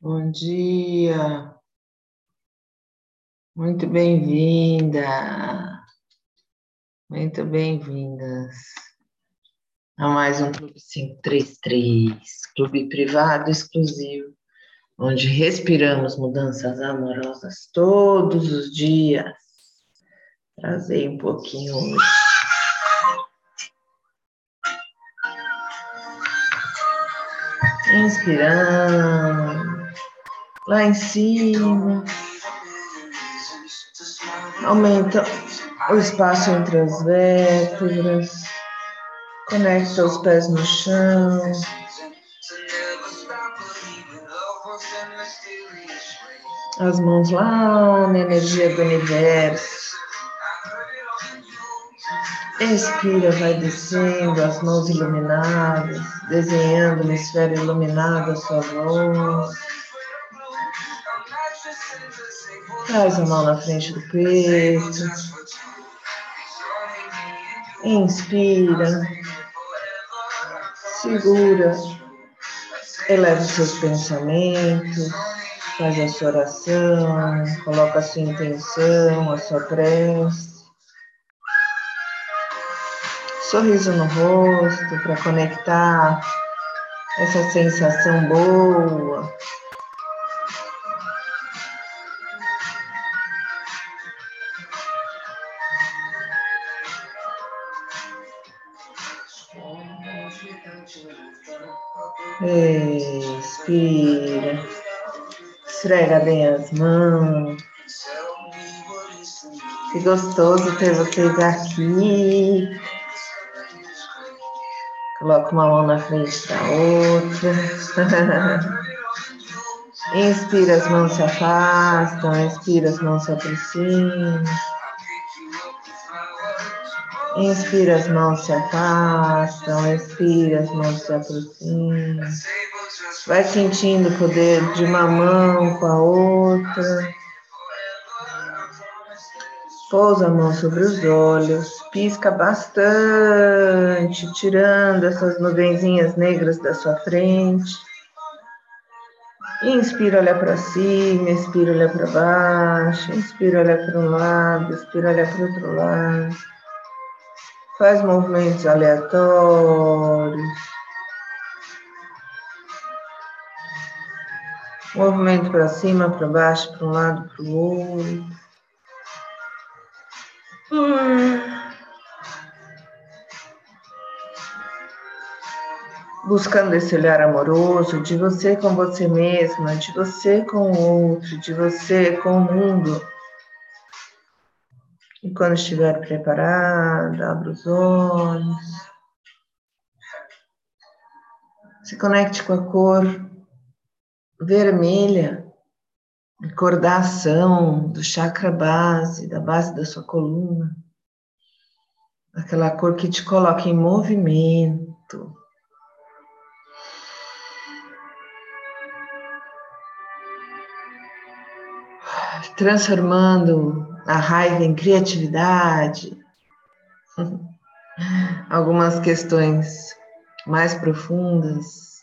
Bom dia. Muito bem-vinda. Muito bem-vindas a mais um Clube 533, clube privado exclusivo, onde respiramos mudanças amorosas todos os dias. Trazei um pouquinho hoje. Inspirando, lá em cima. Aumenta o espaço entre as vértebras. Conecta os pés no chão. As mãos lá na energia do universo. Expira, vai descendo, as mãos iluminadas, desenhando uma esfera iluminada à sua voz. Traz a mão na frente do peito. Inspira. Segura. Eleva os seus pensamentos. Faz a sua oração. Coloca a sua intenção, a sua prece sorriso no rosto para conectar essa sensação boa. Respira, esfrega bem as mãos. Que gostoso ter vocês aqui. Coloca uma mão na frente da outra. Inspira, as mãos se afastam. Expira, as mãos se aproximam. Inspira, as mãos se afastam. Expira, as mãos se aproximam. Vai sentindo o poder de uma mão com a outra. Pousa a mão sobre os olhos, pisca bastante, tirando essas nuvenzinhas negras da sua frente. Inspira, olha para cima, expira, olha para baixo, inspira, olha para um lado, expira, olha para o outro lado. Faz movimentos aleatórios. Movimento para cima, para baixo, para um lado, para o outro. Buscando esse olhar amoroso de você com você mesma, de você com o outro, de você com o mundo. E quando estiver preparada, abra os olhos. Se conecte com a cor vermelha cor da ação, do chakra base, da base da sua coluna. Aquela cor que te coloca em movimento. Transformando a raiva em criatividade. Algumas questões mais profundas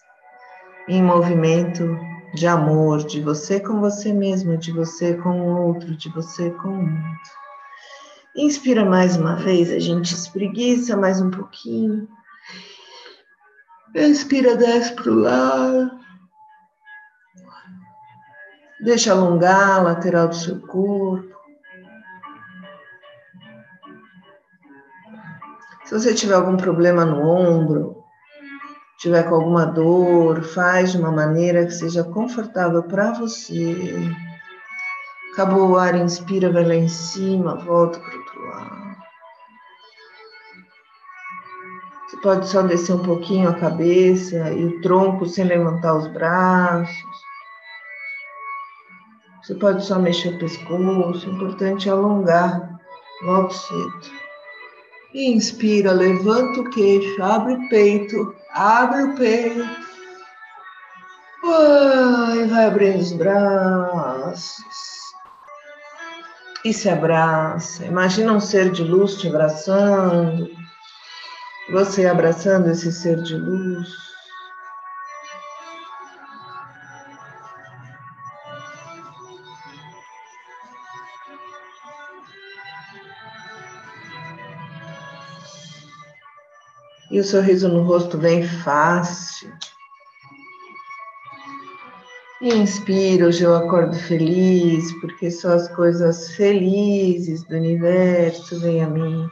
em movimento de amor, de você com você mesmo, de você com o outro, de você com o mundo. Inspira mais uma vez, a gente espreguiça mais um pouquinho. Expira, desce para o lado. Deixa alongar a lateral do seu corpo. Se você tiver algum problema no ombro, tiver com alguma dor, faz de uma maneira que seja confortável para você. Acabou o ar, inspira, vai lá em cima, volta para o outro lado. Você pode só descer um pouquinho a cabeça e o tronco sem levantar os braços. Você pode só mexer o pescoço, o importante é alongar logo cedo. Inspira, levanta o queixo, abre o peito, abre o peito. Vai, vai abrindo os braços. E se abraça. Imagina um ser de luz te abraçando. Você abraçando esse ser de luz. E o sorriso no rosto vem fácil. Inspira, hoje eu acordo feliz, porque só as coisas felizes do universo vêm a mim.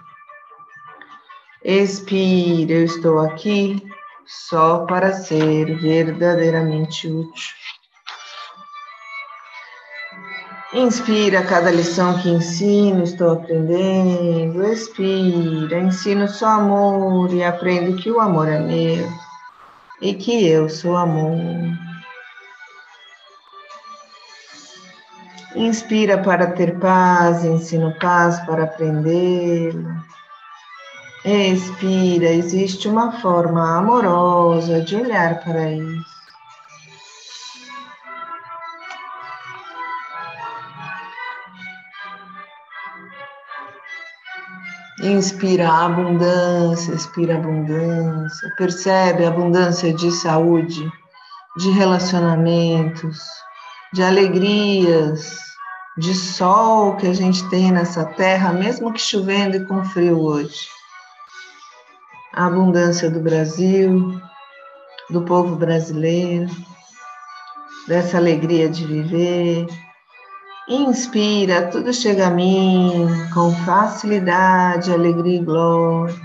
Expira, eu estou aqui só para ser verdadeiramente útil. Inspira cada lição que ensino, estou aprendendo. Expira, ensino só amor e aprendo que o amor é meu e que eu sou amor. Inspira para ter paz, ensino paz para aprendê-la. Expira, existe uma forma amorosa de olhar para isso. Inspira abundância, expira abundância, percebe a abundância de saúde, de relacionamentos, de alegrias, de sol que a gente tem nessa terra, mesmo que chovendo e com frio hoje. A abundância do Brasil, do povo brasileiro, dessa alegria de viver. Inspira, tudo chega a mim com facilidade, alegria e glória.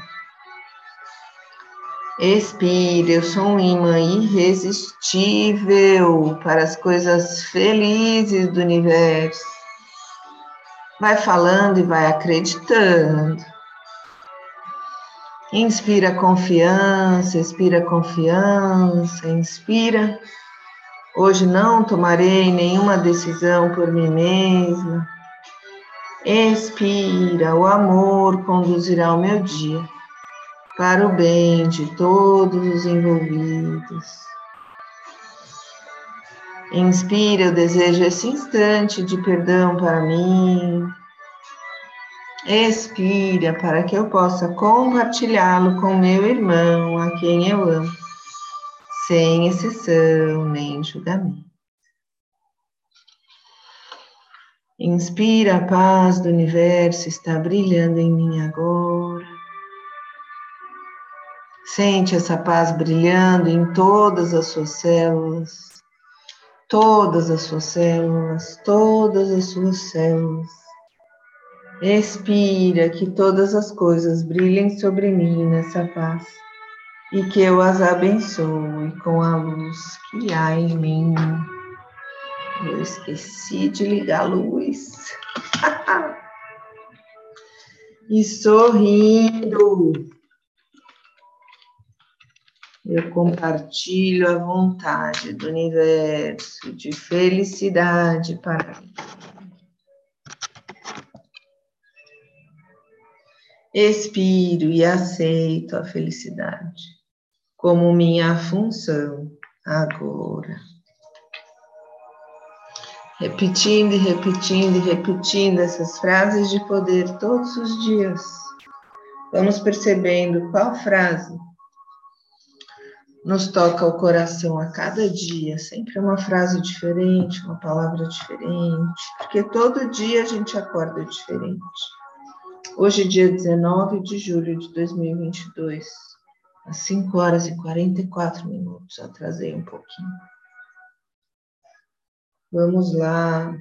Expire, eu sou um imã irresistível para as coisas felizes do universo. Vai falando e vai acreditando. Inspira confiança, expira confiança, inspira. Hoje não tomarei nenhuma decisão por mim mesma. Expira, o amor conduzirá o meu dia para o bem de todos os envolvidos. Inspira, eu desejo esse instante de perdão para mim. Expira para que eu possa compartilhá-lo com meu irmão, a quem eu amo, sem exceção nem julgamento. Inspira, a paz do universo está brilhando em mim agora. Sente essa paz brilhando em todas as suas células, todas as suas células, todas as suas células. Expira que todas as coisas brilhem sobre mim nessa paz e que eu as abençoe com a luz que há em mim. Eu esqueci de ligar a luz. e sorrindo eu compartilho a vontade do universo de felicidade para mim. Expiro e aceito a felicidade como minha função agora. Repetindo e repetindo e repetindo essas frases de poder todos os dias. Vamos percebendo qual frase nos toca o coração a cada dia, sempre uma frase diferente, uma palavra diferente, porque todo dia a gente acorda diferente. Hoje, dia 19 de julho de 2022, às 5 horas e 44 minutos, atrasei um pouquinho. Vamos lá,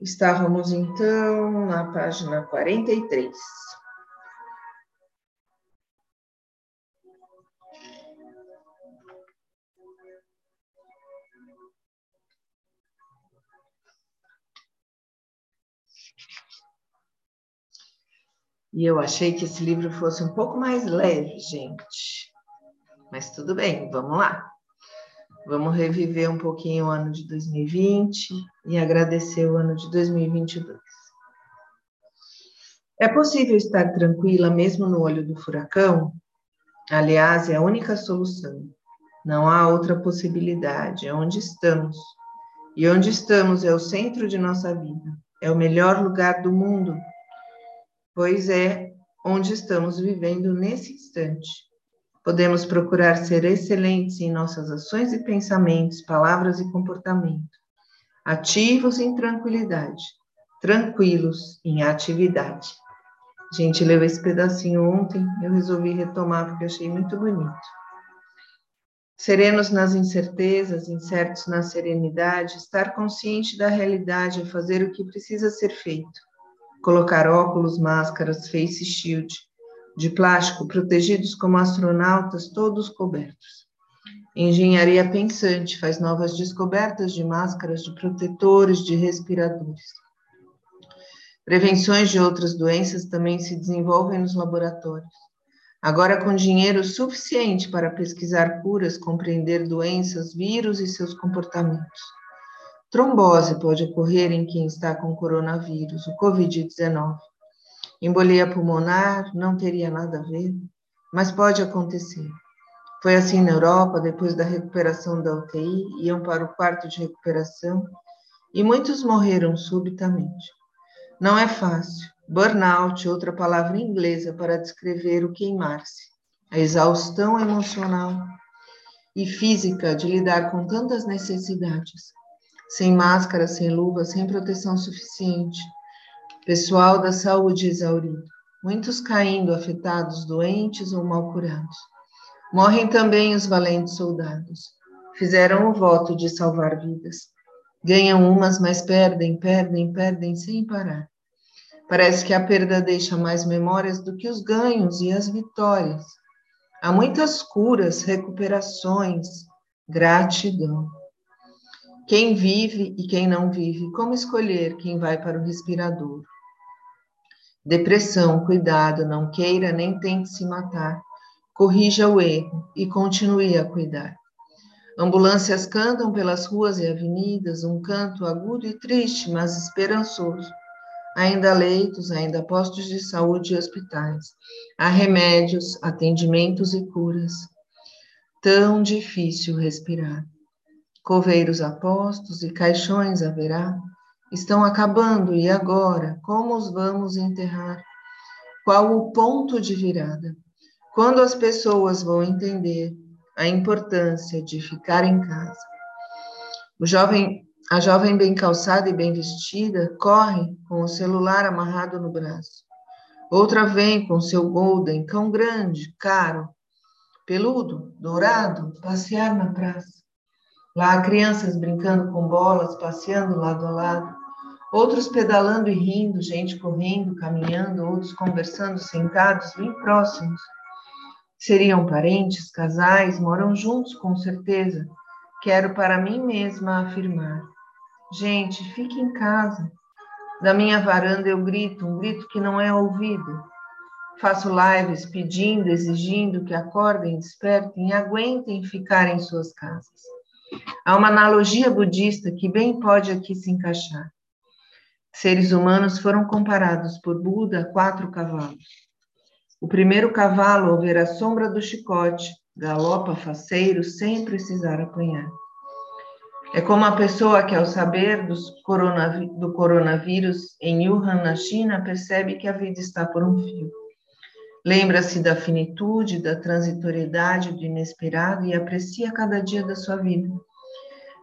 Estávamos então na página 43. E eu achei que esse livro fosse um pouco mais leve, gente. Mas tudo bem, vamos lá. Vamos reviver um pouquinho o ano de 2020 e agradecer o ano de 2022. É possível estar tranquila mesmo no olho do furacão? Aliás, é a única solução. Não há outra possibilidade. É onde estamos. E onde estamos é o centro de nossa vida. É o melhor lugar do mundo, pois é onde estamos vivendo nesse instante. Podemos procurar ser excelentes em nossas ações e pensamentos, palavras e comportamento. ativos em tranquilidade, tranquilos em atividade. Gente leu esse pedacinho ontem, eu resolvi retomar porque achei muito bonito. Serenos nas incertezas, incertos na serenidade, estar consciente da realidade é fazer o que precisa ser feito. Colocar óculos, máscaras, face shield, de plástico, protegidos como astronautas, todos cobertos. Engenharia pensante faz novas descobertas de máscaras, de protetores, de respiradores. Prevenções de outras doenças também se desenvolvem nos laboratórios. Agora, com dinheiro suficiente para pesquisar curas, compreender doenças, vírus e seus comportamentos. Trombose pode ocorrer em quem está com coronavírus, o Covid-19. Embolia pulmonar não teria nada a ver, mas pode acontecer. Foi assim na Europa, depois da recuperação da UTI, iam para o quarto de recuperação e muitos morreram subitamente. Não é fácil. Burnout, outra palavra inglesa para descrever o queimar-se, a exaustão emocional e física de lidar com tantas necessidades, sem máscara, sem luva, sem proteção suficiente. Pessoal da saúde exaurido, muitos caindo, afetados, doentes ou mal curados. Morrem também os valentes soldados. Fizeram o voto de salvar vidas. Ganham umas, mas perdem, perdem, perdem sem parar. Parece que a perda deixa mais memórias do que os ganhos e as vitórias. Há muitas curas, recuperações, gratidão. Quem vive e quem não vive, como escolher quem vai para o respirador? Depressão, cuidado, não queira nem tente se matar. Corrija o erro e continue a cuidar. Ambulâncias cantam pelas ruas e avenidas, um canto agudo e triste, mas esperançoso. Ainda leitos, ainda postos de saúde e hospitais. Há remédios, atendimentos e curas. Tão difícil respirar. Coveiros apostos e caixões haverá. Estão acabando e agora? Como os vamos enterrar? Qual o ponto de virada? Quando as pessoas vão entender a importância de ficar em casa. O jovem, a jovem bem calçada e bem vestida corre com o celular amarrado no braço. Outra vem com seu golden, cão grande, caro, peludo, dourado, passear na praça. Lá crianças brincando com bolas, passeando lado a lado. Outros pedalando e rindo, gente correndo, caminhando, outros conversando sentados bem próximos. Seriam parentes, casais, moram juntos com certeza. Quero para mim mesma afirmar. Gente, fique em casa. Da minha varanda eu grito, um grito que não é ouvido. Faço lives pedindo, exigindo que acordem, despertem e aguentem ficar em suas casas. Há uma analogia budista que bem pode aqui se encaixar. Seres humanos foram comparados por Buda a quatro cavalos. O primeiro cavalo, ao ver a sombra do chicote, galopa faceiro sem precisar apanhar. É como a pessoa que, ao saber coronaví do coronavírus em Wuhan, na China, percebe que a vida está por um fio. Lembra-se da finitude, da transitoriedade, do inesperado e aprecia cada dia da sua vida.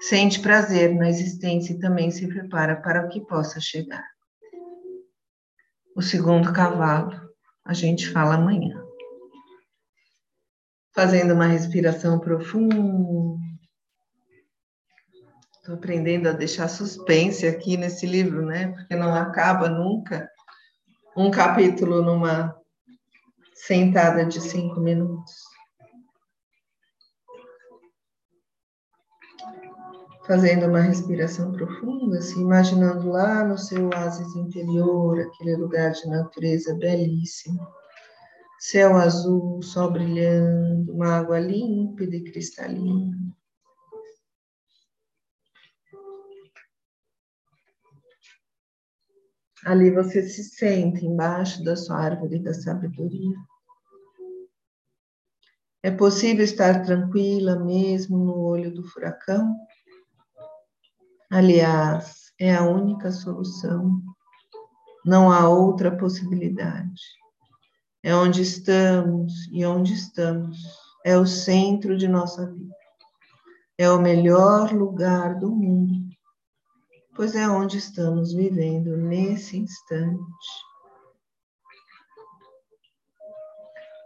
Sente prazer na existência e também se prepara para o que possa chegar. O segundo cavalo a gente fala amanhã. Fazendo uma respiração profunda. Estou aprendendo a deixar suspense aqui nesse livro, né? Porque não acaba nunca um capítulo numa sentada de cinco minutos. Fazendo uma respiração profunda, se imaginando lá no seu oásis interior, aquele lugar de natureza belíssimo. Céu azul, sol brilhando, uma água límpida e cristalina. Ali você se sente embaixo da sua árvore da sabedoria. É possível estar tranquila mesmo no olho do furacão? Aliás, é a única solução. Não há outra possibilidade. É onde estamos e onde estamos. É o centro de nossa vida. É o melhor lugar do mundo. Pois é onde estamos vivendo nesse instante.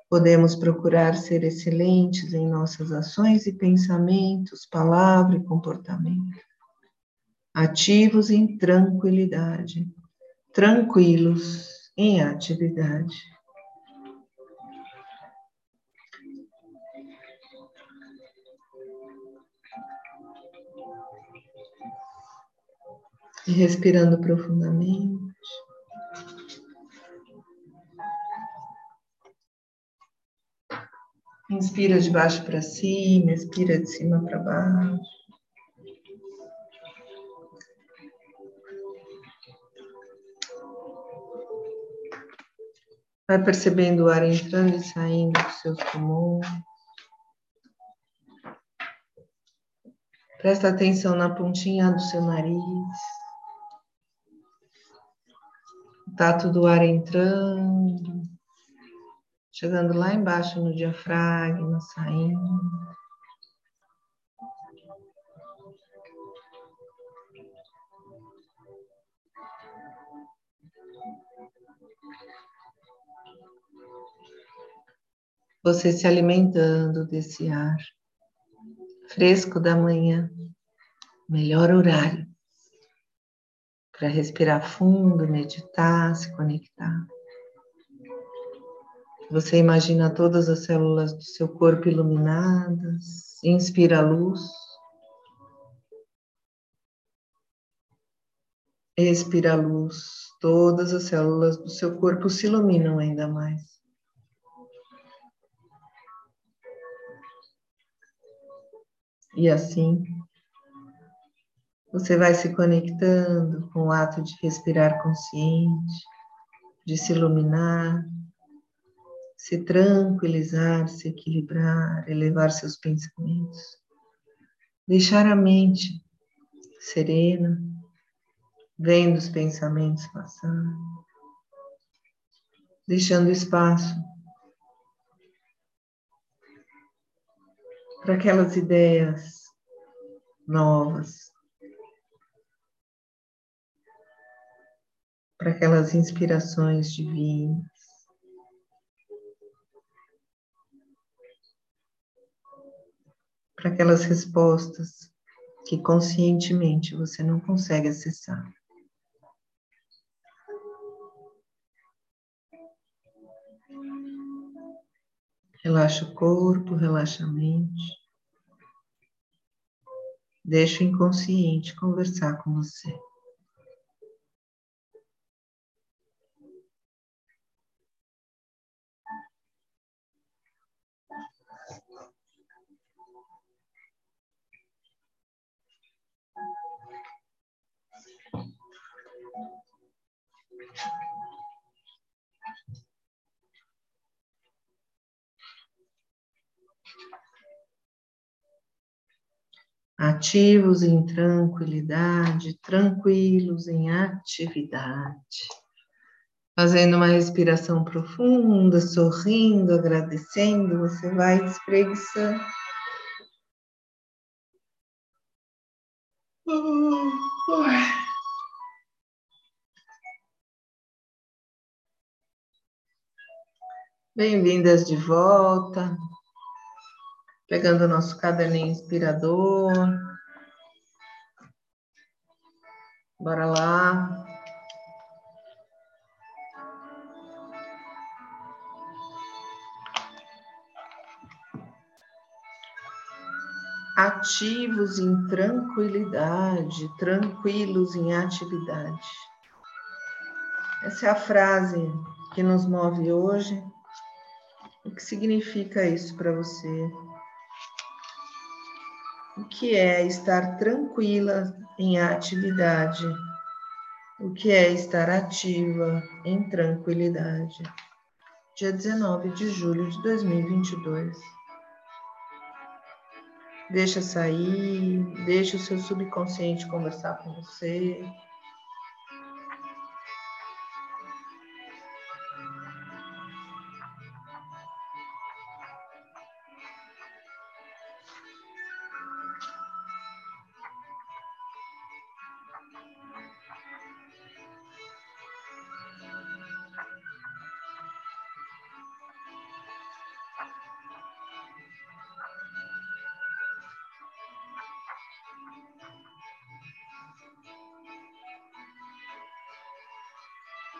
Podemos procurar ser excelentes em nossas ações e pensamentos, palavra e comportamento, ativos em tranquilidade, tranquilos em atividade. Respirando profundamente. Inspira de baixo para cima, expira de cima para baixo. Vai percebendo o ar entrando e saindo dos seus pulmões. Presta atenção na pontinha do seu nariz. Tato do ar entrando, chegando lá embaixo no diafragma, saindo. Você se alimentando desse ar fresco da manhã, melhor horário para respirar fundo, meditar, se conectar. Você imagina todas as células do seu corpo iluminadas, inspira a luz. Expira a luz, todas as células do seu corpo se iluminam ainda mais. E assim, você vai se conectando com o ato de respirar consciente, de se iluminar, se tranquilizar, se equilibrar, elevar seus pensamentos, deixar a mente serena, vendo os pensamentos passando, deixando espaço para aquelas ideias novas, para aquelas inspirações divinas. Para aquelas respostas que conscientemente você não consegue acessar. Relaxa o corpo, relaxa a mente. Deixa o inconsciente conversar com você. Ativos em tranquilidade, tranquilos em atividade. Fazendo uma respiração profunda, sorrindo, agradecendo, você vai espreguiçando. Bem-vindas de volta pegando o nosso caderninho inspirador. Bora lá. Ativos em tranquilidade, tranquilos em atividade. Essa é a frase que nos move hoje. O que significa isso para você? O que é estar tranquila em atividade? O que é estar ativa em tranquilidade? Dia 19 de julho de 2022. Deixa sair, deixa o seu subconsciente conversar com você.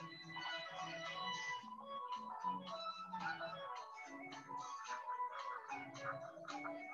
Thank you.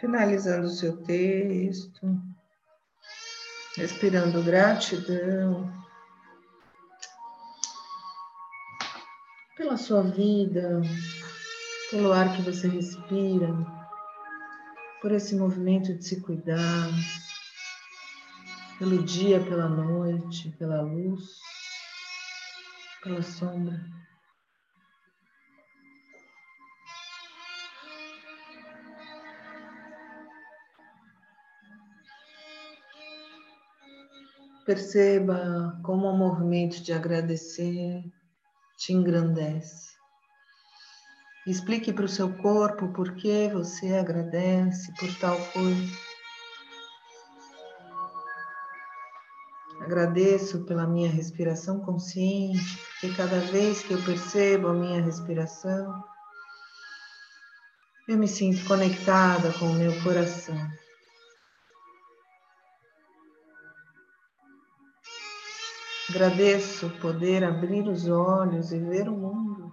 Finalizando o seu texto, respirando gratidão pela sua vida, pelo ar que você respira, por esse movimento de se cuidar, pelo dia, pela noite, pela luz, pela sombra. Perceba como o movimento de agradecer te engrandece. Explique para o seu corpo por que você agradece por tal coisa. Agradeço pela minha respiração consciente, porque cada vez que eu percebo a minha respiração, eu me sinto conectada com o meu coração. Agradeço poder abrir os olhos e ver o mundo.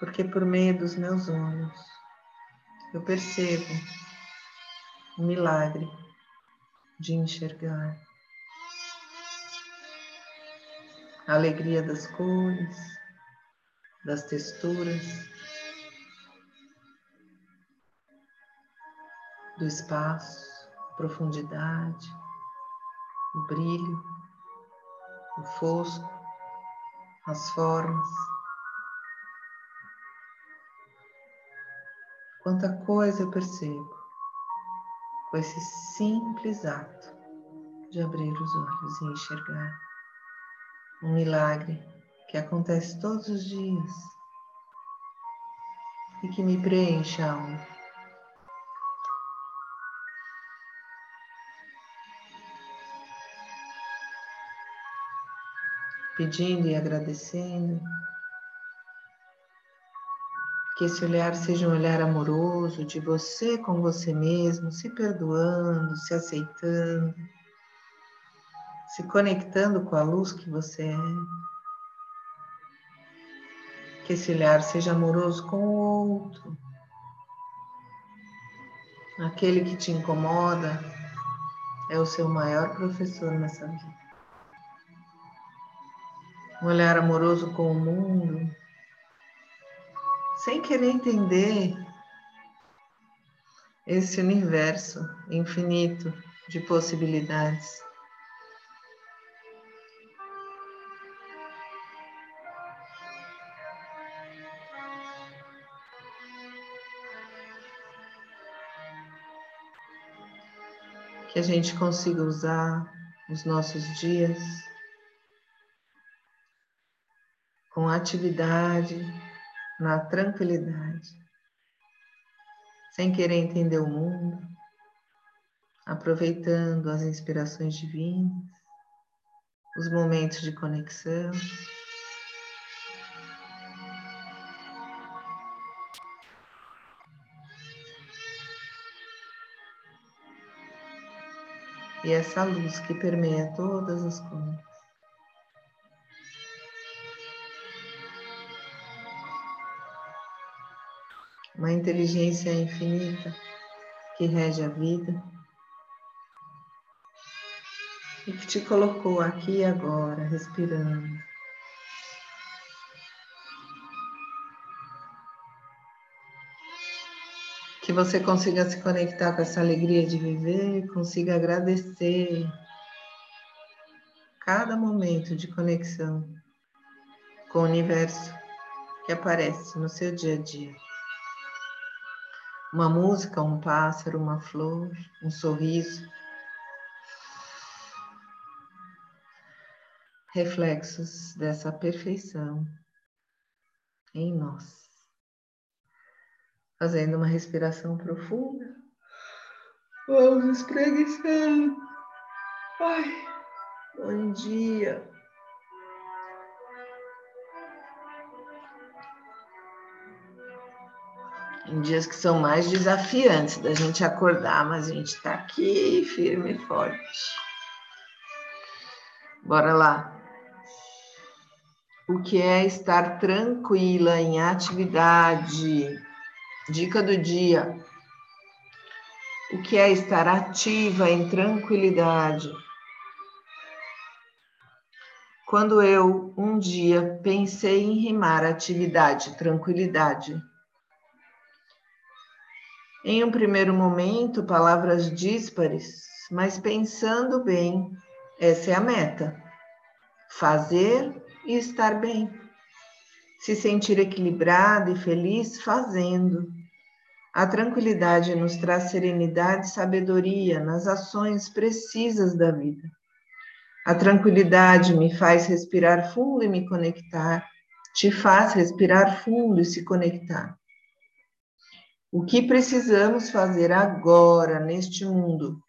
Porque por meio dos meus olhos eu percebo o milagre de enxergar a alegria das cores, das texturas, do espaço, profundidade o brilho, o fosco, as formas. Quanta coisa eu percebo com esse simples ato de abrir os olhos e enxergar um milagre que acontece todos os dias e que me preenche a alma. Pedindo e agradecendo. Que esse olhar seja um olhar amoroso de você com você mesmo, se perdoando, se aceitando, se conectando com a luz que você é. Que esse olhar seja amoroso com o outro, aquele que te incomoda é o seu maior professor nessa vida um olhar amoroso com o mundo, sem querer entender esse universo infinito de possibilidades. Que a gente consiga usar os nossos dias com atividade, na tranquilidade, sem querer entender o mundo, aproveitando as inspirações divinas, os momentos de conexão. E essa luz que permeia todas as coisas. Uma inteligência infinita que rege a vida e que te colocou aqui e agora, respirando. Que você consiga se conectar com essa alegria de viver consiga agradecer cada momento de conexão com o universo que aparece no seu dia a dia. Uma música, um pássaro, uma flor, um sorriso. Reflexos dessa perfeição em nós. Fazendo uma respiração profunda. Vamos espreguiçando. Ai, bom dia. Em dias que são mais desafiantes da gente acordar, mas a gente está aqui firme e forte. Bora lá. O que é estar tranquila em atividade? Dica do dia. O que é estar ativa em tranquilidade? Quando eu um dia pensei em rimar atividade, tranquilidade, em um primeiro momento, palavras díspares, mas pensando bem, essa é a meta. Fazer e estar bem. Se sentir equilibrado e feliz fazendo. A tranquilidade nos traz serenidade e sabedoria nas ações precisas da vida. A tranquilidade me faz respirar fundo e me conectar, te faz respirar fundo e se conectar. O que precisamos fazer agora, neste mundo?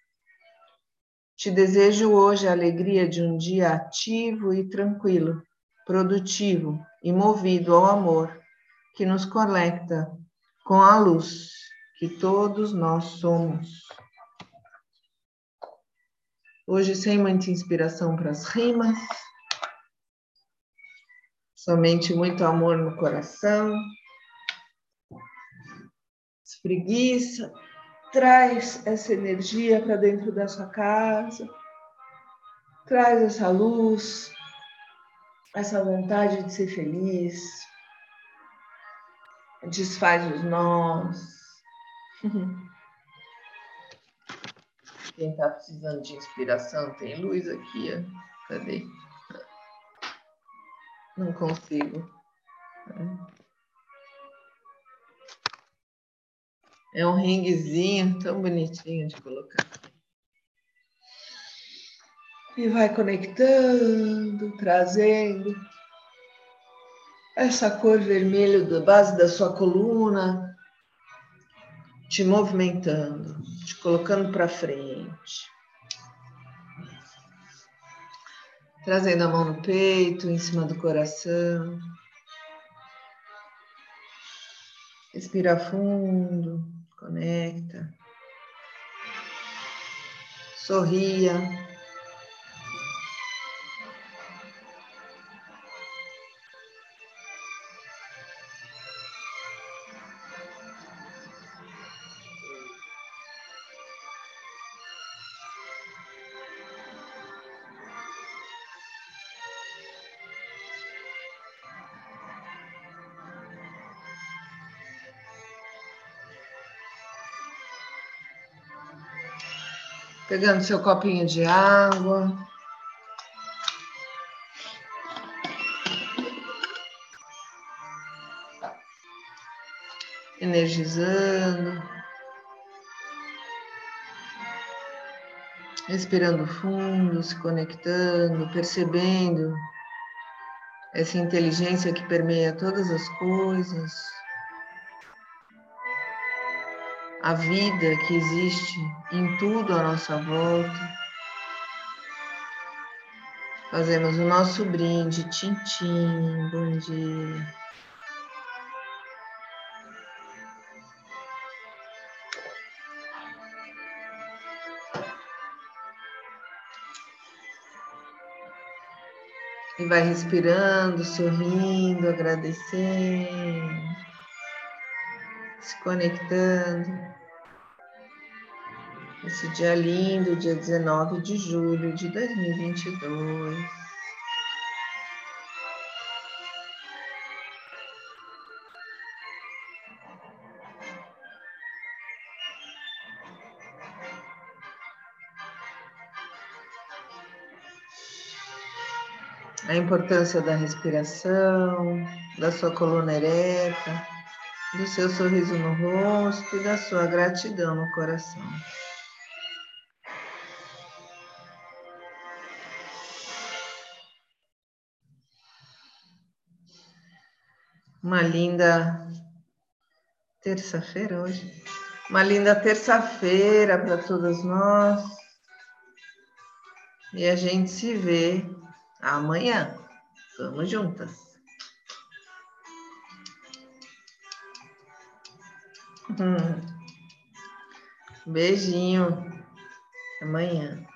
Te desejo hoje a alegria de um dia ativo e tranquilo, produtivo e movido ao amor que nos conecta com a luz que todos nós somos. Hoje, sem muita inspiração para as rimas, somente muito amor no coração preguiça, traz essa energia para dentro da sua casa, traz essa luz, essa vontade de ser feliz, desfaz os nós. Quem está precisando de inspiração, tem luz aqui, ó. Cadê? Não consigo. É um ringuezinho tão bonitinho de colocar. E vai conectando, trazendo essa cor vermelha da base da sua coluna, te movimentando, te colocando para frente. Trazendo a mão no peito, em cima do coração. Respira fundo. Conecta. Sorria. Pegando seu copinho de água. Energizando. Respirando fundo, se conectando, percebendo essa inteligência que permeia todas as coisas, a vida que existe em tudo à nossa volta. Fazemos o nosso brinde, tintim, bom dia. E vai respirando, sorrindo, agradecendo, se conectando. Esse dia lindo, dia 19 de julho de 2022. A importância da respiração, da sua coluna ereta, do seu sorriso no rosto e da sua gratidão no coração. Uma linda terça-feira hoje. Uma linda terça-feira para todos nós. E a gente se vê amanhã. Vamos juntas. Hum. Beijinho. Amanhã.